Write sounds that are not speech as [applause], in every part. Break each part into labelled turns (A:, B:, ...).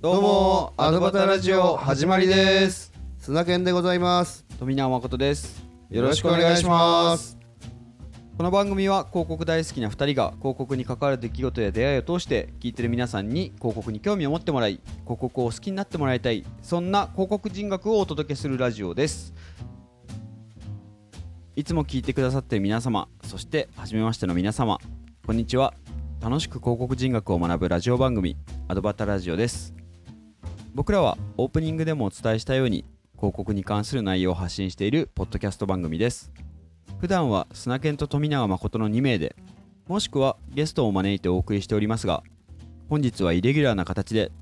A: どうもアドバタラジオ始まりです。砂犬でございます。
B: 富永誠です。
A: よろしくお願いします。
B: この番組は広告大好きな2人が広告に関わる出来事や出会いを通して聞いてる皆さんに広告に興味を持ってもらい広告を好きになってもらいたいそんな広告人学をお届けするラジオです。いつも聞いてくださっている皆様そして初めましての皆様こんにちは。楽しく広告人学を学ぶラジオ番組アドバタラジオです僕らはオープニングでもお伝えしたように広告に関する内容を発信しているポッドキャスト番組です。普段は砂犬と富永誠の2名でもしくはゲストを招いてお送りしておりますが本日はイレギュラーな形で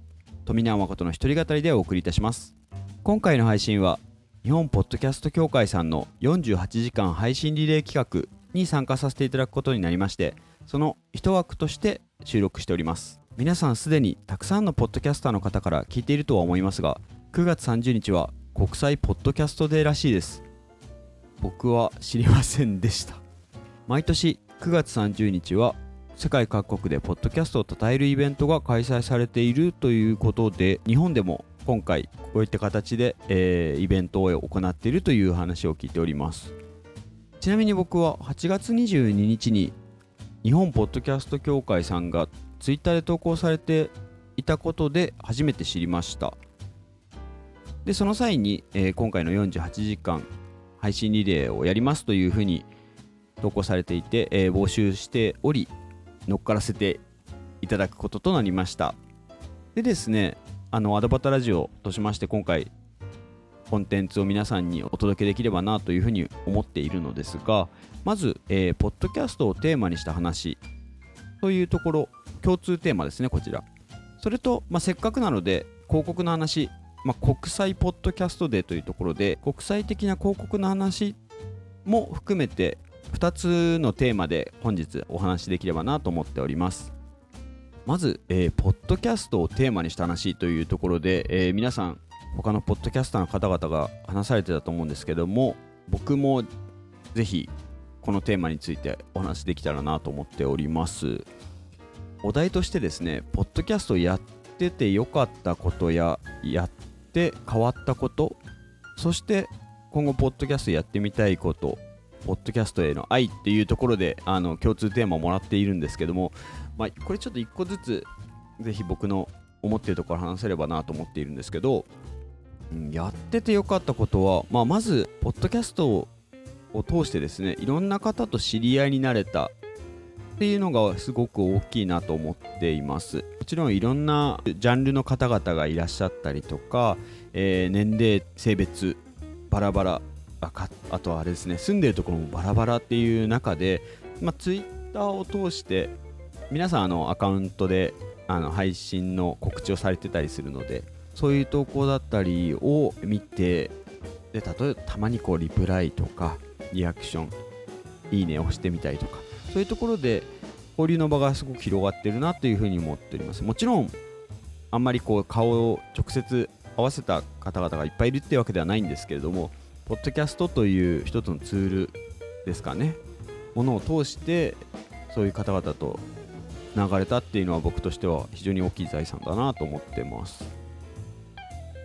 B: 富永誠の一人語りでお送りいたします。今回の配信は日本ポッドキャスト協会さんの48時間配信リレー企画に参加させていただくことになりましてその一枠として収録しております。皆さんすでにたくさんのポッドキャスターの方から聞いているとは思いますが9月30日は国際ポッドキャストデーらしいです。僕は知りませんでした。毎年9月30日は世界各国でポッドキャストを称えるイベントが開催されているということで日本でも今回こういった形で、えー、イベントを行っているという話を聞いております。ちなみに僕は8月22日に日本ポッドキャスト協会さんがツイッターで投稿されていたことで初めて知りました。でその際に、えー、今回の48時間配信リレーをやりますというふうに投稿されていて、えー、募集しており乗っからせていただくこととなりました。でですねあのアドバタラジオとしまして今回コンテンツを皆さんにお届けできればなというふうに思っているのですがまず、えー、ポッドキャストをテーマにした話というところ共通テーマですねこちら。それと、まあ、せっかくなので広告の話、まあ、国際ポッドキャストデーというところで国際的な広告の話も含めて2つのテーマで本日お話しできればなと思っております。まず、えー、ポッドキャストをテーマにした話というところで、えー、皆さん他のポッドキャスターの方々が話されてたと思うんですけども僕もぜひこのテーマについてお話しできたらなと思っております。お題としてですねポッドキャストやっててよかったことややって変わったことそして今後ポッドキャストやってみたいことポッドキャストへの愛っていうところであの共通テーマをもらっているんですけども、まあ、これちょっと1個ずつぜひ僕の思っているところ話せればなと思っているんですけど、うん、やっててよかったことは、まあ、まずポッドキャストを通してですねいろんな方と知り合いになれたっていうのがすごく大きいなと思っています。もちろんいろんなジャンルの方々がいらっしゃったりとか、えー、年齢性別バラバラあとはあれですね住んでるところもバラバラっていう中で、まあ、ツイッターを通して皆さんあのアカウントであの配信の告知をされてたりするのでそういう投稿だったりを見てで例えばたまにこうリプライとかリアクションいいねを押してみたりとかそういうところで交流の場がすごく広がってるなというふうに思っております。もちろんあんまりこう顔を直接合わせた方々がいっぱいいるっていうわけではないんですけれどもポッドキャストという一つのツールですかね。ものを通してそういう方々と流れたっていうのは僕としては非常に大きい財産だなと思ってます。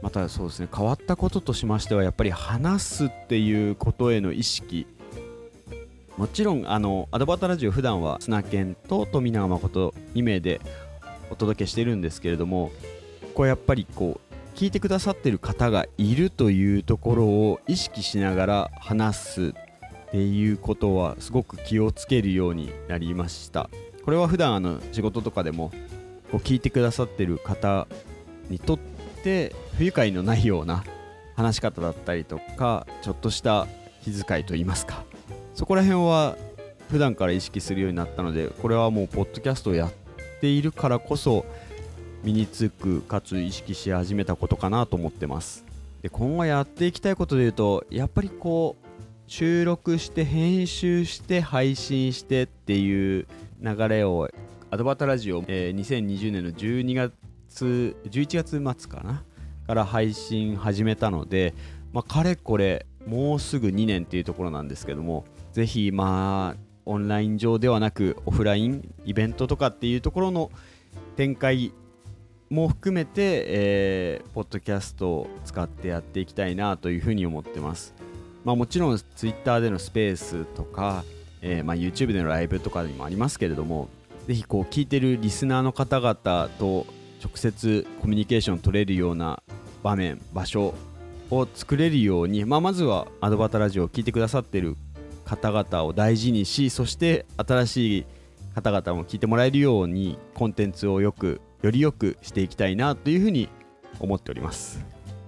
B: またそうですね変わったこととしましてはやっぱり話すっていうことへの意識もちろんあのアドバタラジオ普段は砂犬と富永誠2名でお届けしてるんですけれどもこうやっぱりこう聞いてくださってる方がいるというところを意識しながら話すっていうことはすごく気をつけるようになりました。これは普段あの仕事とかでもこう聞いてくださってる方にとって不愉快のないような話し方だったりとかちょっとした気遣いといいますかそこら辺は普段から意識するようになったのでこれはもうポッドキャストをやっているからこそ身につくかつ意識し始めたことかなと思ってます。で今後やっていきたいことでいうとやっぱりこう収録して編集して配信してっていう流れをアドバタラジオ、えー、2020年の12月11月末かな？から配信始めたので、まあ、かれこれもうすぐ2年っていうところなんですけどもぜひまあオンライン上ではなくオフラインイベントとかっていうところの展開も含めて、えーポッドキャストを使ってやっていきたいなというふうに思ってます。まあ、もちろん Twitter でのスペースとか、えーまあ、YouTube でのライブとかにもありますけれどもぜひこう聞いてるリスナーの方々と直接コミュニケーション取れるような場面場所を作れるように、まあ、まずはアドバタラジオを聞いてくださってる方々を大事にしそして新しい方々も聞いてもらえるようにコンテンツをよくよりよくしていきたいなというふうに思っております。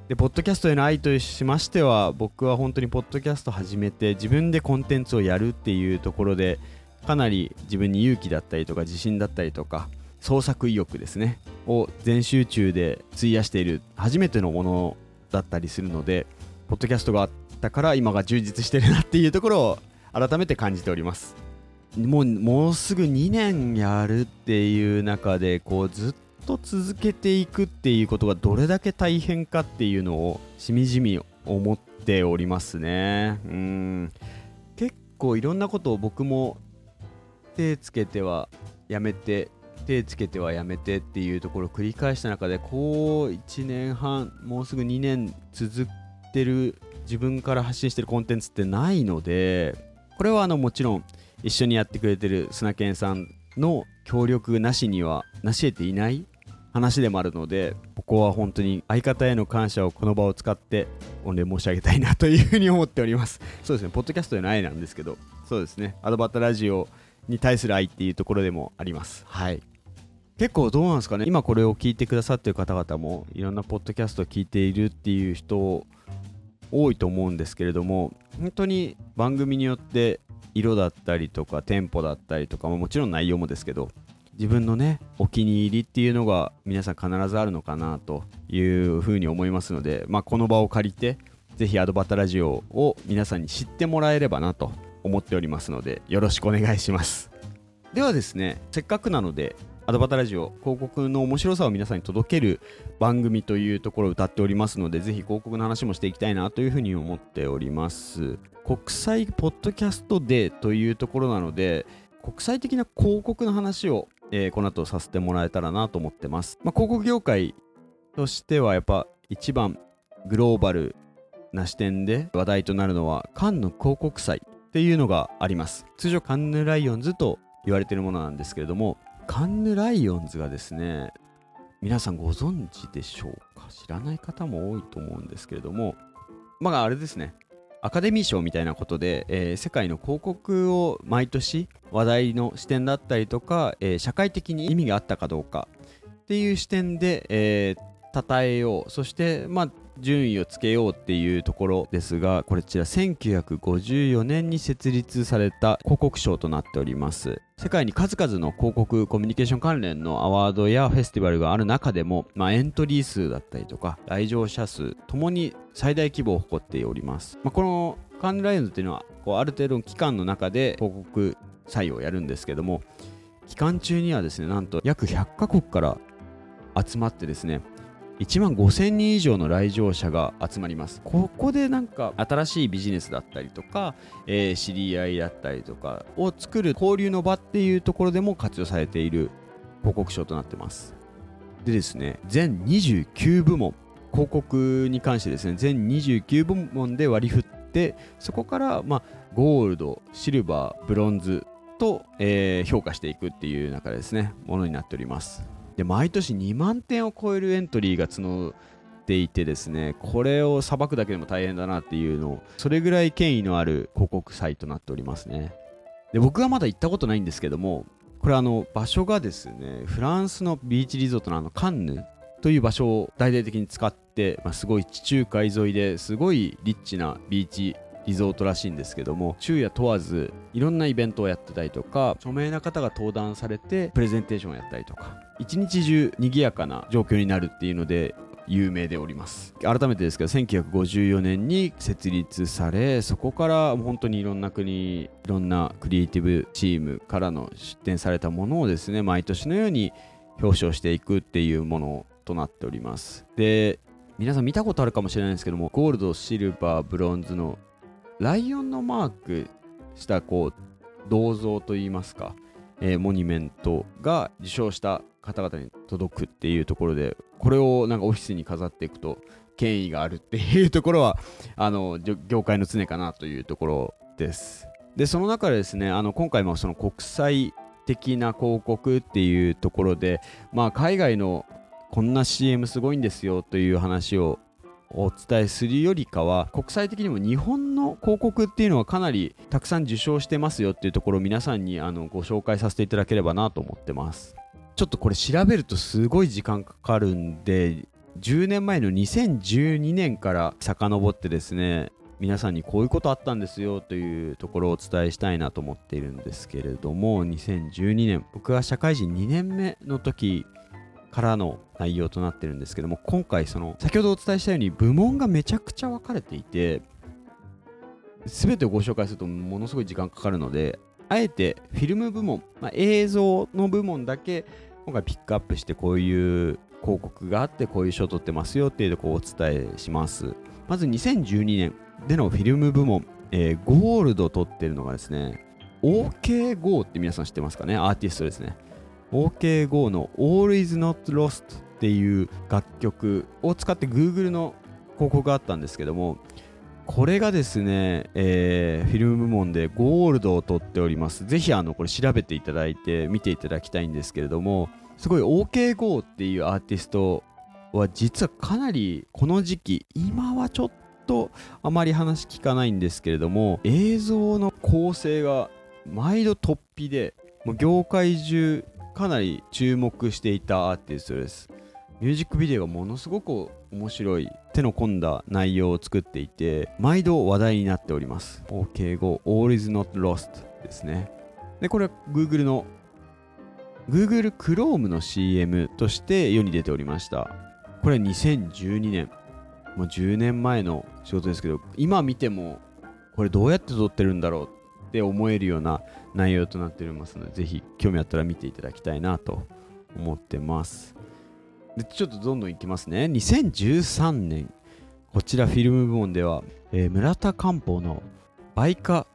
B: でポッドキャストへの愛としましては僕は本当にポッドキャスト始めて自分でコンテンツをやるっていうところでかなり自分に勇気だったりとか自信だったりとか創作意欲ですねを全集中で費やしている初めてのものだったりするのでポッドキャストがあったから今が充実してるなっていうところを改めて感じております。もうもうすぐ2年やるっていう中でこうずっと続けていくっていうことがどれだけ大変かっていうのをしみじみ思っておりますね。うん。結構いろんなことを僕も手つけてはやめて手つけてはやめてっていうところを繰り返した中でこう1年半もうすぐ2年続いてる自分から発信してるコンテンツってないのでこれはあのもちろん一緒にやってくれてる砂健さんの協力なしには成し得ていない話でもあるのでここは本当に相方への感謝をこの場を使って御礼申し上げたいなというふうに思っております。そうですね。ポッドキャストへの愛なんですけどそうですね。アドバタラジオに対する愛っていうところでもあります。はい。結構どうなんですかね。今これを聞いてくださってる方々もいろんなポッドキャストを聞いているっていう人多いと思うんですけれども本当に番組によって色だったりとかテンポだったりとか、まあもちろん内容もですけど自分のねお気に入りっていうのが皆さん必ずあるのかなというふうに思いますので、まあ、この場を借りてぜひアドバタラジオを皆さんに知ってもらえればなと思っておりますのでよろしくお願いします。ではですねせっかくなのでアドバタラジオ広告の面白さを皆さんに届ける番組というところを歌っておりますのでぜひ広告の話もしていきたいなというふうに思っております。国際ポッドキャストデーというところなので国際的な広告の話を、えーこの後させてもらえたらなと思ってます、まあ、広告業界としてはやっぱ一番グローバルな視点で話題となるのはカンヌ広告祭っていうのがあります。通常カンヌライオンズと言われているものなんですけれどもカンヌライオンズがですね皆さんご存知でしょうか？知らない方も多いと思うんですけれども。まああれですね。アカデミー賞みたいなことで、えー世界の広告を毎年話題の視点だったりとか、えー社会的に意味があったかどうかっていう視点で、えー称えよう。そして、まあ、順位をつけようっていうところですがこちら1954年に設立された広告賞となっております。世界に数々の広告コミュニケーション関連のアワードやフェスティバルがある中でも、まあ、エントリー数だったりとか来場者数ともに最大規模を誇っております、まあ、このカンヌライオンズっていうのはこうある程度の期間の中で広告採用をやるんですけども期間中にはですねなんと約100カ国から集まってですね1万5000人以上の来場者が集まります。ここでなんか新しいビジネスだったりとか、えー知り合いだったりとかを作る交流の場っていうところでも活用されている広告賞となってます。でですね全29部門広告に関してですね全29部門で割り振ってそこからまあゴールドシルバーブロンズと、えー評価していくっていう中でですねものになっております。で毎年2万点を超えるエントリーが募っていてですねこれをさばくだけでも大変だなっていうのをそれぐらい権威のある広告サイトとなっておりますね。で僕はまだ行ったことないんですけどもこれあの場所がですねフランスのビーチリゾートのあのカンヌという場所を大々的に使って、まあ、すごい地中海沿いですごいリッチなビーチリゾートらしいんですけども昼夜問わずいろんなイベントをやってたりとか著名な方が登壇されてプレゼンテーションをやったりとか。一日中賑やかな状況になるっていうので有名でおります。改めてですけど1954年に設立されそこから本当にいろんな国いろんなクリエイティブチームからの出展されたものをですね毎年のように表彰していくっていうものとなっております。で皆さん見たことあるかもしれないんですけどもゴールドシルバーブロンズのライオンのマークしたこう銅像といいますか、えーモニュメントが受賞した方々に届くっていうところでこれをなんかオフィスに飾っていくと権威があるっていうところはあの業界の常かなというところです。でその中でですねあの今回もその国際的な広告っていうところで、まあ、海外のこんな CM すごいんですよという話をお伝えするよりかは国際的にも日本の広告っていうのはかなりたくさん受賞してますよっていうところを皆さんにあのご紹介させていただければなと思ってます。ちょっとこれ調べるとすごい時間かかるんで10年前の2012年から遡ってですね皆さんにこういうことあったんですよというところをお伝えしたいなと思っているんですけれども2012年僕は社会人2年目の時からの内容となってるんですけども今回その先ほどお伝えしたように部門がめちゃくちゃ分かれていて全てをご紹介するとものすごい時間かかるのであえてフィルム部門、まあ、映像の部門だけ今回ピックアップしてこういう広告があってこういう賞を取ってますよっていうとこをお伝えします。まず2012年でのフィルム部門、えー、ゴールドを取ってるのがですね OKGO って皆さん知ってますかね？アーティストですね。OKGO の All is not lost っていう楽曲を使って Google の広告があったんですけどもこれがですね、えー、フィルム部門でゴールドを取っております。ぜひあのこれ調べていただいて見ていただきたいんですけれども、すごい OKGO っていうアーティストは実はかなりこの時期、今はちょっとあまり話聞かないんですけれども、映像の構成が毎度突飛で、もう業界中かなり注目していたアーティストです。ミュージックビデオがものすごく面白い手の込んだ内容を作っていて毎度話題になっております。OK5 All is not lost ですね。でこれは Google の Google Chrome の CM として世に出ておりました。これは2012年。もう10年前の仕事ですけど今見てもこれどうやって撮ってるんだろうって思えるような内容となっておりますのでぜひ興味あったら見ていただきたいなと思ってます。でちょっとどんどんいきますね。2013年こちらフィルム部門では、えー、村田漢方の倍化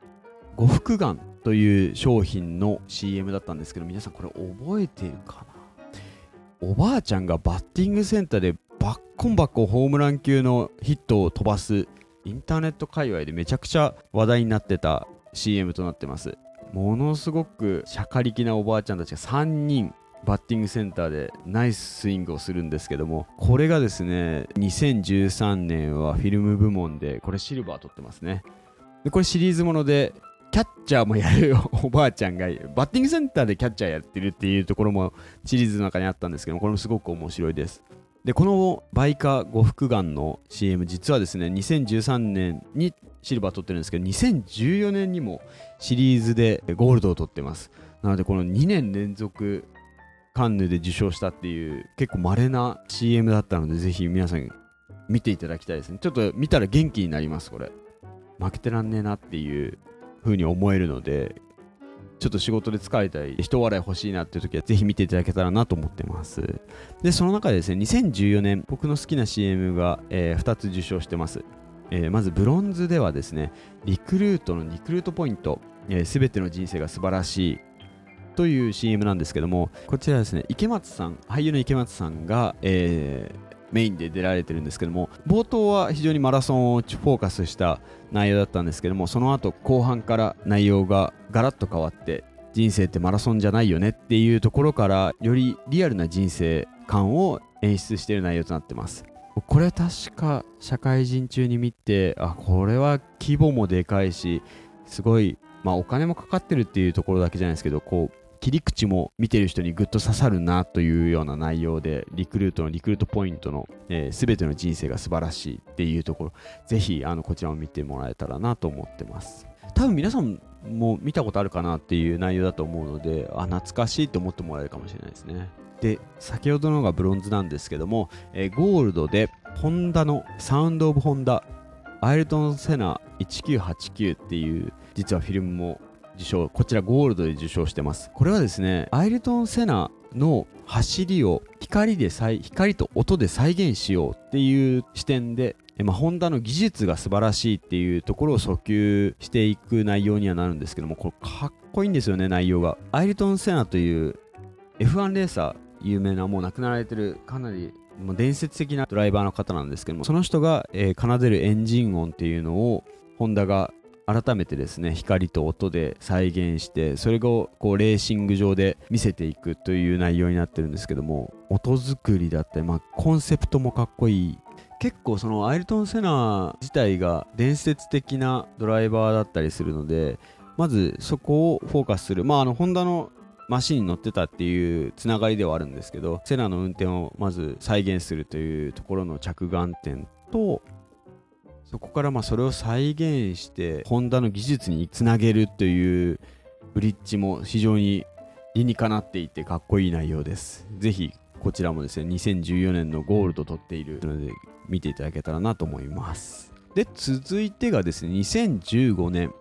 B: 呉服眼という商品の CM だったんですけど皆さんこれ覚えてるかな？おばあちゃんがバッティングセンターでバッコンバッコンホームラン級のヒットを飛ばすインターネット界隈でめちゃくちゃ話題になってた CM となってます。ものすごくしゃかりきなおばあちゃんたちが3人バッティングセンターでナイススイングをするんですけどもこれがですね2013年はフィルム部門でこれシルバー取ってますね。でこれシリーズものでキャッチャーもやるおばあちゃんがバッティングセンターでキャッチャーやってるっていうところもシリーズの中にあったんですけどこれもすごく面白いです。でこのバイカ呉服眼の CM 実はですね2013年にシルバー取ってるんですけど2014年にもシリーズでゴールドを取ってます。なのでこの2年連続カンヌで受賞したっていう結構稀な CM だったのでぜひ皆さん見ていただきたいですね。ちょっと見たら元気になりますこれ。負けてらんねえなっていう風に思えるのでちょっと仕事で疲れたり人笑い欲しいなっていう時はぜひ見ていただけたらなと思ってます。でその中でですね2014年僕の好きな CM が、えー、2つ受賞してます。えー、まずブロンズではですねリクルートのリクルートポイントす、えー、ての人生が素晴らしいという CM なんですけどもこちらですね池松さん俳優の池松さんが、えー、メインで出られてるんですけども冒頭は非常にマラソンをフォーカスした内容だったんですけどもその後後半から内容がガラッと変わって人生ってマラソンじゃないよねっていうところからよりリアルな人生観を演出している内容となってます。これ確か社会人中に見てあこれは規模もでかいしすごいまあお金もかかってるっていうところだけじゃないですけどこう切り口も見てる人にぐっと刺さるなというような内容でリクルートのリクルートポイントのすべ、えー、ての人生が素晴らしいっていうところぜひあのこちらを見てもらえたらなと思ってます。多分皆さんも見たことあるかなっていう内容だと思うのであ懐かしいと思ってもらえるかもしれないですね。で先ほどのがブロンズなんですけども、えー、ゴールドでホンダのサウンド・オブ・ホンダアイルトン・セナ1989っていう実はフィルムも受賞こちらゴールドで受賞してます。これはですねアイルトン・セナの走りを光で再光と音で再現しようっていう視点でまあ、ホンダの技術が素晴らしいっていうところを訴求していく内容にはなるんですけどもこれかっこいいんですよね内容が。アイルトン・セナという F1 レーサー有名なもう亡くなられてるかなりもう伝説的なドライバーの方なんですけどもその人が、えー奏でるエンジン音っていうのをホンダが改めてですね光と音で再現してそれをこうレーシング上で見せていくという内容になってるんですけども音作りだったり、まあ、コンセプトもかっこいい。結構そのアイルトン・セナ自体が伝説的なドライバーだったりするのでまずそこをフォーカスする。まああのホンダのマシンに乗ってたっていうつながりではあるんですけどセナの運転をまず再現するというところの着眼点とそこからまあそれを再現してホンダの技術につなげるというブリッジも非常に理にかなっていてかっこいい内容です。ぜひこちらもですね2014年のゴールド取っているので見ていただけたらなと思います。で続いてがですね2015年。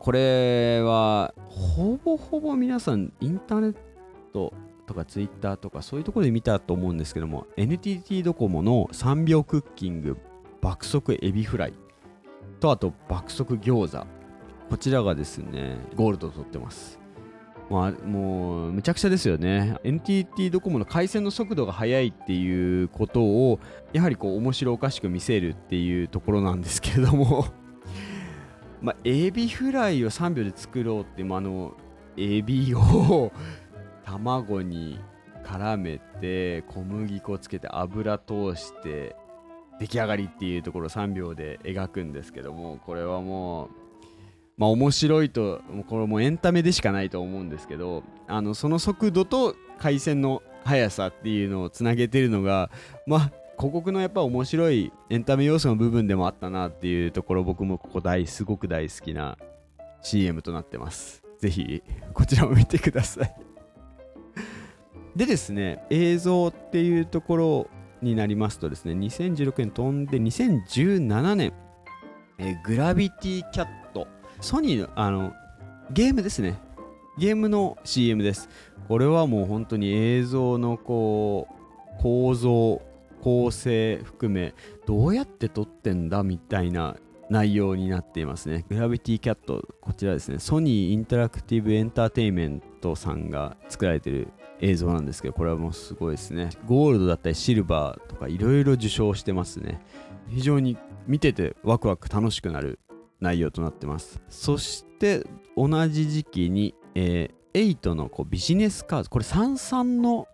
B: これはほぼほぼ皆さんインターネットとかツイッターとかそういうところで見たと思うんですけども NTT ドコモの3秒クッキング。爆速エビフライ。とあと爆速餃子。こちらがですねゴールドを取ってます。まあ、もうむちゃくちゃですよね。NTT ドコモの回線の速度が速いっていうことをやはりこう面白おかしく見せるっていうところなんですけれども。[laughs] まあエビフライを3秒で作ろうってもうあのエビを卵に絡めて小麦粉つけて油通して出来上がりっていうところを3秒で描くんですけどもこれはもうまあ面白いとこれもうエンタメでしかないと思うんですけどあのその速度と回線の速さっていうのをつなげてるのがまあ広告のやっぱ面白いエンタメ要素の部分でもあったなっていうところ僕もここ大すごく大好きな CM となってます。ぜひこちらも見てください。でですね映像っていうところになりますとですね2016年飛んで2017年、えーグラビティキャットソニーのあのゲームですね。ゲームの CM です。これはもう本当に映像のこう構造構成含めどうやって撮ってんだみたいな内容になっていますね。グラビティキャットこちらですね。ソニーインタラクティブエンターテインメントさんが作られてる映像なんですけどこれはもうすごいですね。ゴールドだったりシルバーとかいろいろ受賞してますね。非常に見ててワクワク楽しくなる内容となってます。そして同じ時期に、えー、8のこうビジネスカード。これ33の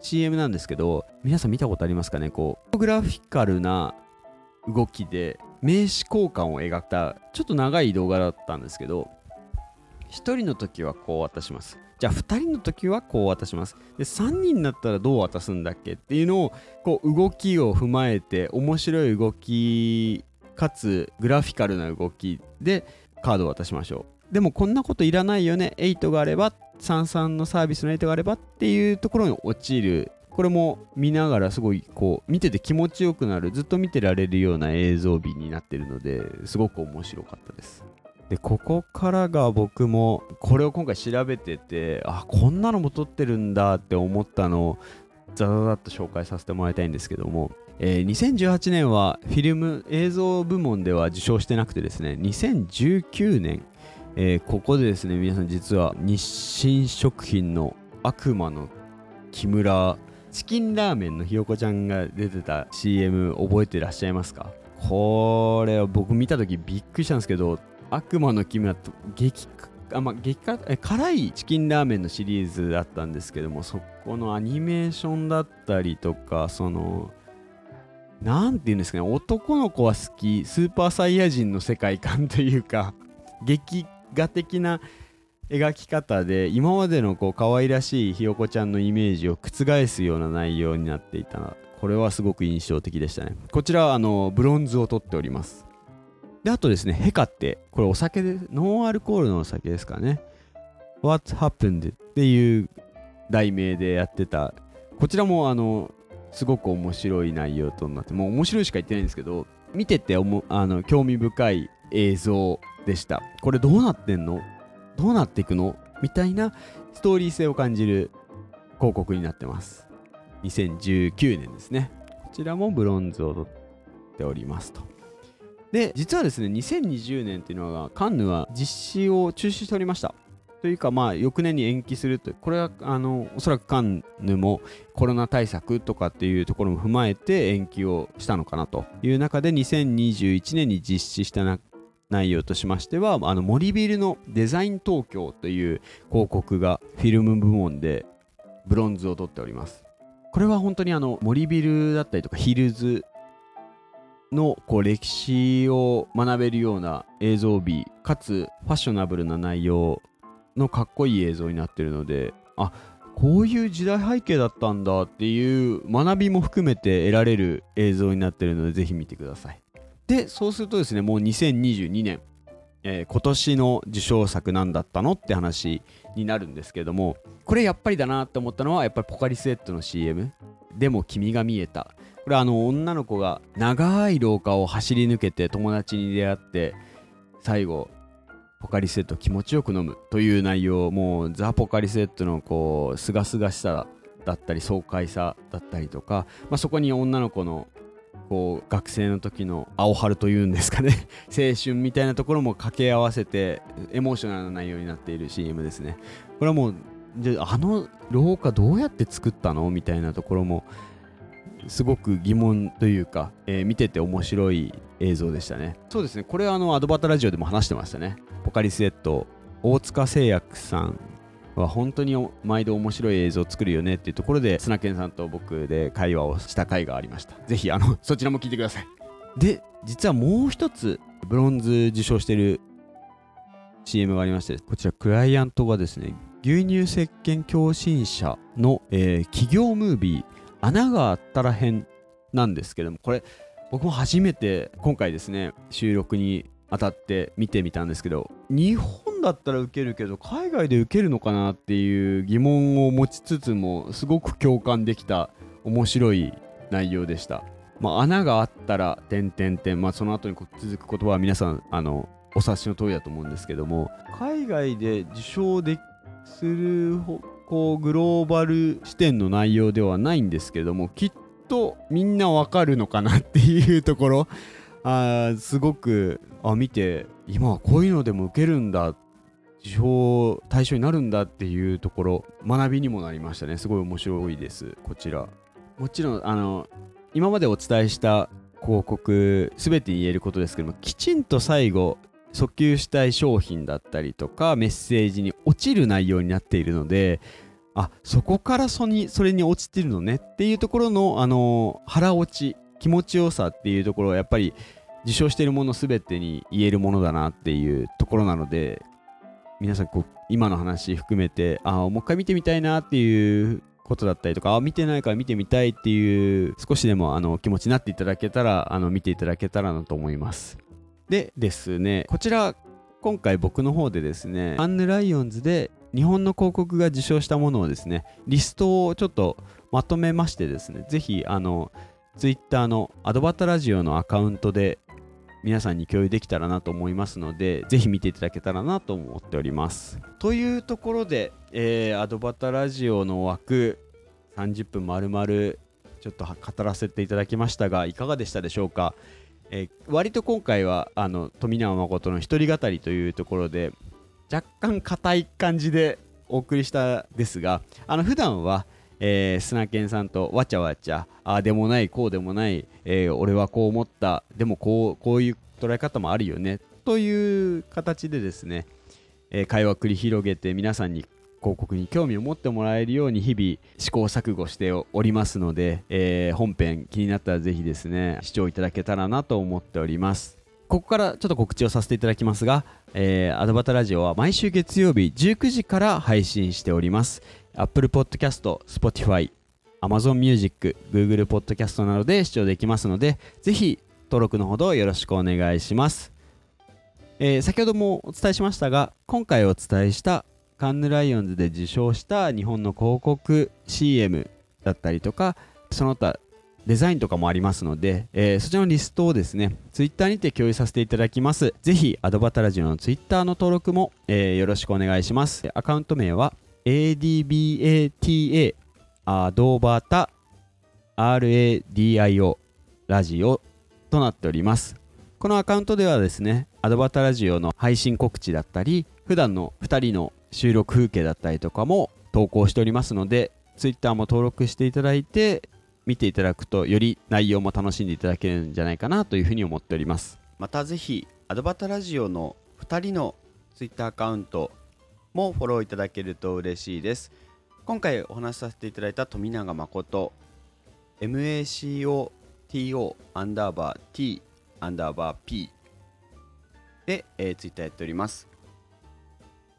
B: CM なんですけど皆さん見たことありますかね？こうグラフィカルな動きで名刺交換を描いたちょっと長い動画だったんですけど1人の時はこう渡します。じゃあ2人の時はこう渡します。で3人になったらどう渡すんだっけっていうのをこう動きを踏まえて面白い動きかつグラフィカルな動きでカードを渡しましょう。でもこんなこといらないよね。8があれば33のサービスの8があればっていうところに陥る。これも見ながらすごいこう見てて気持ちよくなる。ずっと見てられるような映像美になってるのですごく面白かったです。でここからが僕もこれを今回調べててあこんなのも撮ってるんだって思ったのをザザザッと紹介させてもらいたいんですけども、えー2018年はフィルム映像部門では受賞してなくてですね2019年、えーここでですね皆さん実は日清食品の悪魔の木村チキンラーメンのひよこちゃんが出てた CM 覚えてらっしゃいますか？これは僕見た時びっくりしたんですけど悪魔の木村と激あまあ、激辛え辛いチキンラーメンのシリーズだったんですけどもそこのアニメーションだったりとかそのなんて言うんですかね男の子は好きスーパーサイヤ人の世界観というか [laughs] 劇画的な描き方で今までのこう可愛らしいひよこちゃんのイメージを覆すような内容になっていたこれはすごく印象的でしたね。こちらはあのブロンズを取っております。であとですねヘカってこれお酒でノンアルコールのお酒ですかね。What Happened? っていう題名でやってた。こちらもあのすごく面白い内容となってもう面白いしか言ってないんですけど見ててあの興味深い映像でした。これどうなってんの？どうなっていくの？みたいなストーリー性を感じる広告になってます。2019年ですね。こちらもブロンズを取っておりますと。で実はですね2020年っていうのはカンヌは実施を中止しておりました。というかまあ翌年に延期するとこれはあのおそらくカンヌもコロナ対策とかっていうところも踏まえて延期をしたのかなという中で2021年に実施した内容としましてはあの森ビルのデザイン東京という広告がフィルム部門でブロンズを取っております。これは本当にあの森ビルだったりとかヒルズのこう歴史を学べるような映像美かつファッショナブルな内容のかっこいい映像になってるのであこういう時代背景だったんだっていう学びも含めて得られる映像になってるのでぜひ見てください。でそうするとですねもう2022年、えー、今年の受賞作何だったのって話になるんですけどもこれやっぱりだなって思ったのはやっぱりポカリスエットの CM でも君が見えた。これあの女の子が長い廊下を走り抜けて友達に出会って最後ポカリスエット気持ちよく飲むという内容もうザ・ポカリスエットのこうすがすがしさだったり爽快さだったりとか、まあ、そこに女の子のこう学生の時の青春というんですかね青春みたいなところも掛け合わせてエモーショナルな内容になっている CM ですね。これはもうじゃあの廊下どうやって作ったの？みたいなところもすごく疑問というか、えー、見てて面白い映像でしたね。そうですね。これはあのアドバタラジオでも話してましたね。ポカリスエット。大塚製薬さんは本当に毎度面白い映像を作るよねっていうところで砂健さんと僕で会話をした回がありました。ぜひあの [laughs] そちらも聞いてください。で実はもう一つブロンズ受賞してる CM がありましてこちらクライアントがですね牛乳石鹸共振者の、えー、企業ムービー穴があったら編なんですけどもこれ僕も初めて今回ですね収録に当たって見てみたんですけど日本だったら受けるけど海外で受けるのかなっていう疑問を持ちつつもすごく共感できた面白い内容でした。まあ、穴があったら点点点、まあ、その後に続く言葉は皆さんあのお察しの通りだと思うんですけども海外で受賞でするこうグローバル視点の内容ではないんですけどもきっとみんなわかるのかなっていうところあすごくあ見て今はこういうのでも受けるんだ受賞対象になるんだっていうところ学びにもなりましたね。すごい面白いです。こちら。もちろんあの今までお伝えした広告全て言えることですけどもきちんと最後訴求したい商品だったりとかメッセージに落ちる内容になっているのであそこからそにそれに落ちてるのねっていうところの、あの腹落ち気持ちよさっていうところはやっぱり受賞しているもの全てに言えるものだなっていうところなので皆さんこう今の話含めてあもう一回見てみたいなっていうことだったりとかあ見てないから見てみたいっていう少しでもあの気持ちになっていただけたらあの見ていただけたらなと思います。でですね、こちら、今回僕の方でですね、アンヌ・ライオンズで日本の広告が受賞したものをですね、リストをちょっとまとめましてですね、ぜひ、あの、ツイッターのアドバタラジオのアカウントで皆さんに共有できたらなと思いますので、ぜひ見ていただけたらなと思っております。というところで、えー、アドバタラジオの枠、30分丸々ちょっと語らせていただきましたが、いかがでしたでしょうか？えー、割と今回はあの富永誠の一人語りというところで若干硬い感じでお送りしたですがあの普段は、えー、砂犬さんとわちゃわちゃああでもないこうでもない、えー、俺はこう思ったでもこうこういう捉え方もあるよねという形でですね、えー、会話を繰り広げて皆さんに広告に興味を持ってもらえるように日々試行錯誤しておりますので、えー、本編気になったらぜひですね視聴いただけたらなと思っております。ここからちょっと告知をさせていただきますが、えー、アドバタラジオは毎週月曜日19時から配信しております。Apple Podcast、Spotify、Amazon Music、Google Podcast などで視聴できますのでぜひ登録のほどよろしくお願いします、えー、先ほどもお伝えしましたが今回お伝えしたカンヌライオンズで受賞した日本の広告 CM だったりとかその他デザインとかもありますので、えー、そちらのリストをですね、ツイッターにて共有させていただきます。ぜひ、アドバタラジオのツイッターの登録も、えー、よろしくお願いします。アカウント名は、ADBATA アドバタ RADIO ラジオとなっております。このアカウントではですね、アドバタラジオの配信告知だったり、普段の2人の収録風景だったりとかも投稿しておりますので Twitter も登録していただいて見ていただくとより内容も楽しんでいただけるんじゃないかなというふうに思っております。またぜひアドバタラジオの2人の Twitter アカウントもフォローいただけると嬉しいです。今回お話しさせていただいた富永誠 MACOTO アンダーバー T アンダーバー P で、えー、ツイッターやっております。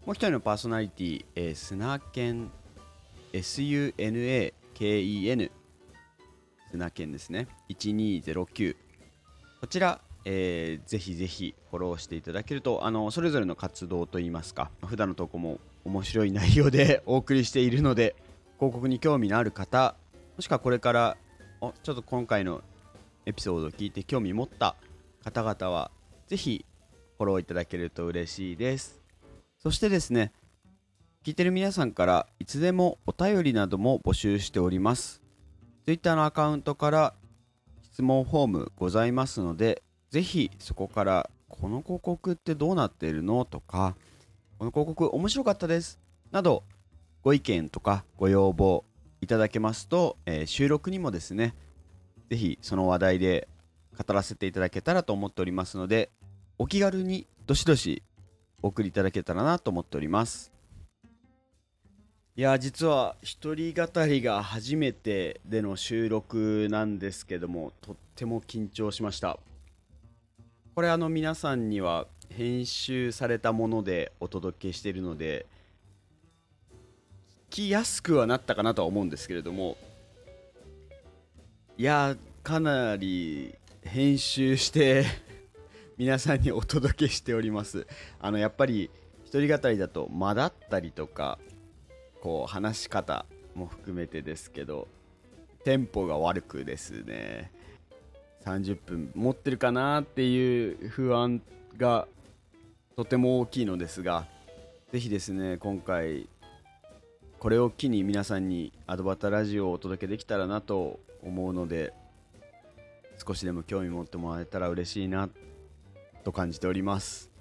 B: もう一人のパーソナリティ、えー、スナケン SUNAKEN スナケンですね。1209こちら、えー、ぜひぜひフォローしていただけるとあのそれぞれの活動といいますか普段の投稿も面白い内容で [laughs] お送りしているので広告に興味のある方もしくはこれからおちょっと今回のエピソードを聞いて興味持った方々はぜひフォローいただけると嬉しいです。そしてですね聞いてる皆さんからいつでもお便りなども募集しております。Twitter のアカウントから質問フォームございますのでぜひそこからこの広告ってどうなっているのとかこの広告面白かったですなどご意見とかご要望いただけますと、えー、収録にもですねぜひその話題で語らせていただけたらと思っておりますのでお気軽にどしどしお送りいただけたらなと思っております。いや実は一人語りが初めてでの収録なんですけどもとっても緊張しました。これあの皆さんには編集されたものでお届けしているので聞きやすくはなったかなとは思うんですけれどもいやかなり編集して皆さんにお届けしております。あのやっぱり一人語りだと間だったりとかこう話し方も含めてですけどテンポが悪くですね。30分持ってるかなっていう不安がとても大きいのですがぜひですね今回これを機に皆さんにアドバタラジオをお届けできたらなと思うので少しでも興味持ってもらえたら嬉しいな。と感じております。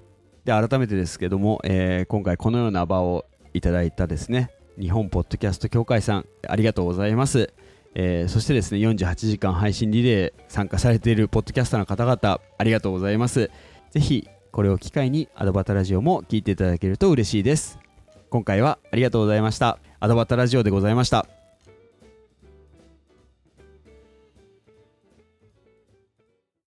B: で改めてですけども、えー、今回このような場をいただいたですね日本ポッドキャスト協会さんありがとうございます、えー、そしてですね48時間配信リレー参加されているポッドキャスターの方々ありがとうございます。ぜひこれを機会にアドバタラジオも聞いていただけると嬉しいです。今回はありがとうございました。アドバタラジオでございました。